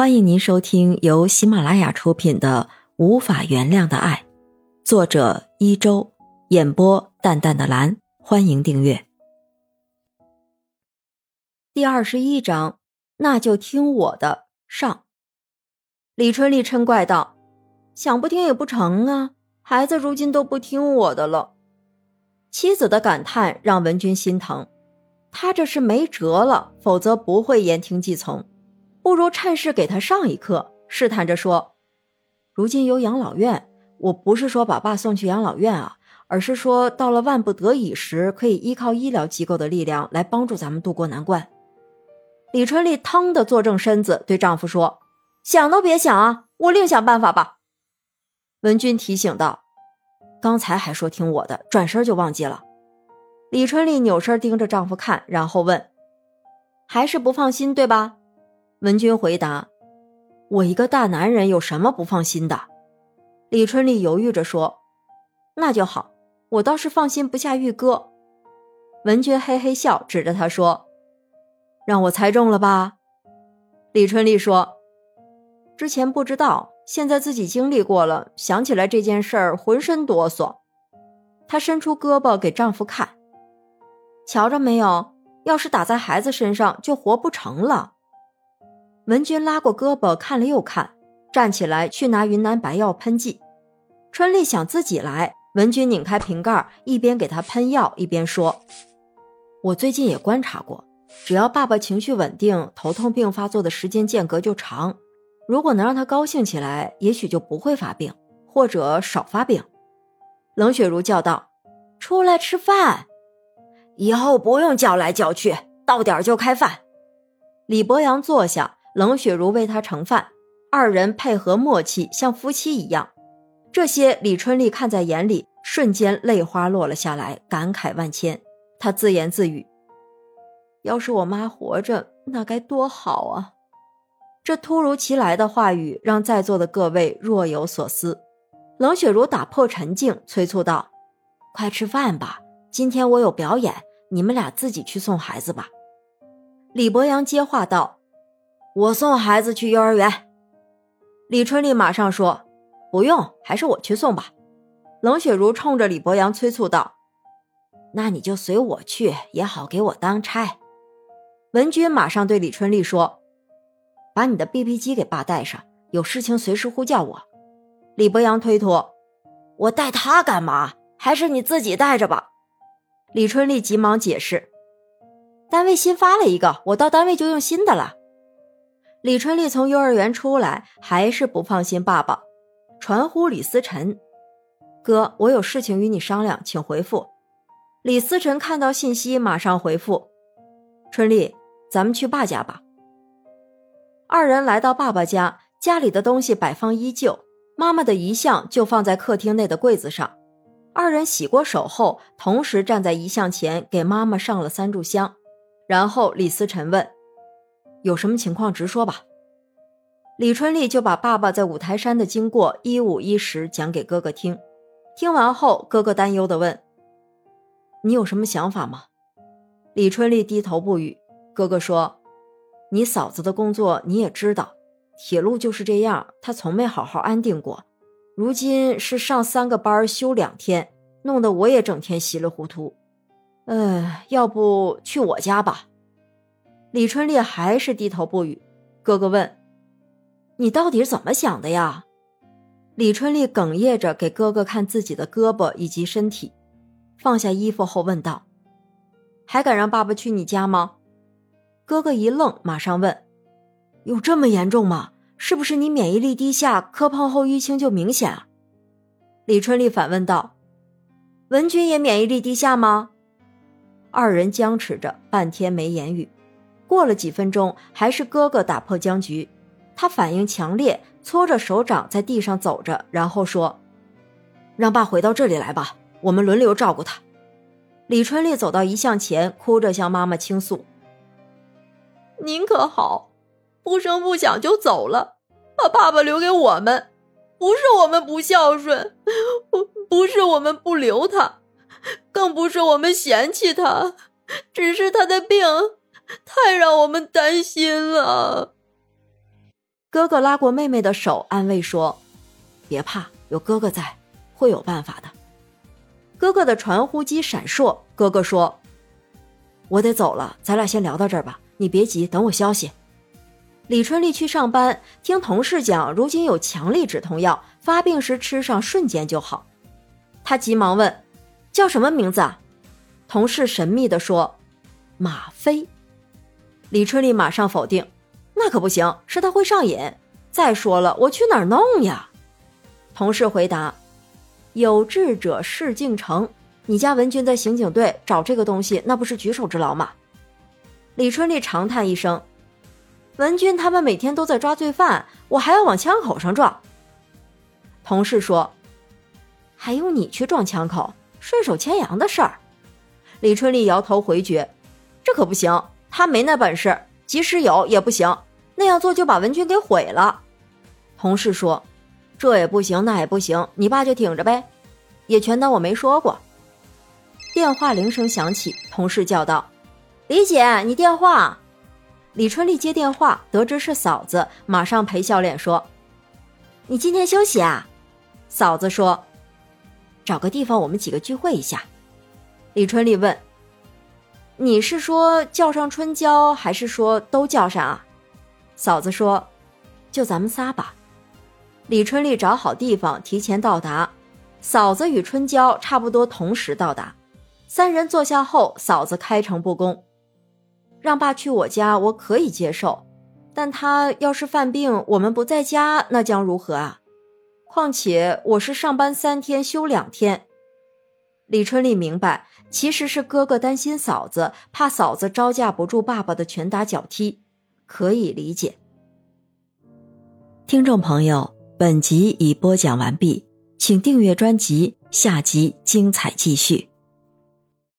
欢迎您收听由喜马拉雅出品的《无法原谅的爱》，作者一周，演播淡淡的蓝。欢迎订阅。第二十一章，那就听我的。上，李春丽嗔怪道：“想不听也不成啊，孩子如今都不听我的了。”妻子的感叹让文君心疼，他这是没辙了，否则不会言听计从。不如趁势给他上一课，试探着说：“如今有养老院，我不是说把爸送去养老院啊，而是说到了万不得已时，可以依靠医疗机构的力量来帮助咱们渡过难关。”李春丽腾的坐正身子，对丈夫说：“想都别想啊，我另想办法吧。”文君提醒道：“刚才还说听我的，转身就忘记了。”李春丽扭身盯着丈夫看，然后问：“还是不放心，对吧？”文君回答：“我一个大男人有什么不放心的？”李春丽犹豫着说：“那就好，我倒是放心不下玉哥。”文君嘿嘿笑，指着他说：“让我猜中了吧？”李春丽说：“之前不知道，现在自己经历过了，想起来这件事儿，浑身哆嗦。”她伸出胳膊给丈夫看：“瞧着没有？要是打在孩子身上，就活不成了。”文君拉过胳膊看了又看，站起来去拿云南白药喷剂。春丽想自己来，文君拧开瓶盖，一边给他喷药，一边说：“我最近也观察过，只要爸爸情绪稳定，头痛病发作的时间间隔就长。如果能让他高兴起来，也许就不会发病，或者少发病。”冷雪茹叫道：“出来吃饭，以后不用叫来叫去，到点就开饭。”李博阳坐下。冷雪茹为他盛饭，二人配合默契，像夫妻一样。这些李春丽看在眼里，瞬间泪花落了下来，感慨万千。她自言自语：“要是我妈活着，那该多好啊！”这突如其来的话语让在座的各位若有所思。冷雪茹打破沉静，催促道：“快吃饭吧，今天我有表演，你们俩自己去送孩子吧。”李博阳接话道。我送孩子去幼儿园，李春丽马上说：“不用，还是我去送吧。”冷雪茹冲着李博阳催促道：“那你就随我去，也好给我当差。”文君马上对李春丽说：“把你的 BP 机给爸带上，有事情随时呼叫我。”李博阳推脱：“我带他干嘛？还是你自己带着吧。”李春丽急忙解释：“单位新发了一个，我到单位就用新的了。”李春丽从幼儿园出来，还是不放心爸爸，传呼李思辰：“哥，我有事情与你商量，请回复。”李思辰看到信息，马上回复：“春丽，咱们去爸家吧。”二人来到爸爸家，家里的东西摆放依旧，妈妈的遗像就放在客厅内的柜子上。二人洗过手后，同时站在遗像前，给妈妈上了三炷香。然后李思辰问。有什么情况直说吧。李春丽就把爸爸在五台山的经过一五一十讲给哥哥听。听完后，哥哥担忧的问：“你有什么想法吗？”李春丽低头不语。哥哥说：“你嫂子的工作你也知道，铁路就是这样，她从没好好安定过。如今是上三个班休两天，弄得我也整天稀里糊涂。嗯，要不去我家吧。”李春丽还是低头不语。哥哥问：“你到底是怎么想的呀？”李春丽哽咽着给哥哥看自己的胳膊以及身体，放下衣服后问道：“还敢让爸爸去你家吗？”哥哥一愣，马上问：“有这么严重吗？是不是你免疫力低下，磕碰后淤青就明显啊？”李春丽反问道：“文君也免疫力低下吗？”二人僵持着，半天没言语。过了几分钟，还是哥哥打破僵局。他反应强烈，搓着手掌在地上走着，然后说：“让爸回到这里来吧，我们轮流照顾他。”李春丽走到遗像前，哭着向妈妈倾诉：“您可好，不声不响就走了，把爸爸留给我们。不是我们不孝顺，不不是我们不留他，更不是我们嫌弃他，只是他的病。”太让我们担心了。哥哥拉过妹妹的手，安慰说：“别怕，有哥哥在，会有办法的。”哥哥的传呼机闪烁，哥哥说：“我得走了，咱俩先聊到这儿吧，你别急，等我消息。”李春丽去上班，听同事讲，如今有强力止痛药，发病时吃上瞬间就好。他急忙问：“叫什么名字？”啊？”同事神秘地说：“吗啡。”李春丽马上否定：“那可不行，是他会上瘾。再说了，我去哪儿弄呀？”同事回答：“有志者事竟成。你家文军在刑警队找这个东西，那不是举手之劳吗？”李春丽长叹一声。文军他们每天都在抓罪犯，我还要往枪口上撞。同事说：“还用你去撞枪口？顺手牵羊的事儿。”李春丽摇头回绝：“这可不行，他没那本事，即使有也不行。那样做就把文军给毁了。”同事说：“这也不行，那也不行，你爸就挺着呗，也全当我没说过。”电话铃声响起，同事叫道：“李姐，你电话。”李春丽接电话，得知是嫂子，马上陪笑脸说：“你今天休息啊？”嫂子说：“找个地方，我们几个聚会一下。”李春丽问：“你是说叫上春娇，还是说都叫上啊？”嫂子说：“就咱们仨吧。”李春丽找好地方，提前到达。嫂子与春娇差不多同时到达，三人坐下后，嫂子开诚布公。让爸去我家，我可以接受，但他要是犯病，我们不在家，那将如何啊？况且我是上班三天休两天。李春丽明白，其实是哥哥担心嫂子，怕嫂子招架不住爸爸的拳打脚踢，可以理解。听众朋友，本集已播讲完毕，请订阅专辑，下集精彩继续。